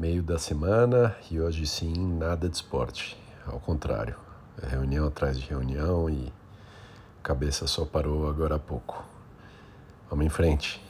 Meio da semana e hoje sim nada de esporte. Ao contrário, é reunião atrás de reunião e cabeça só parou agora há pouco. Vamos em frente.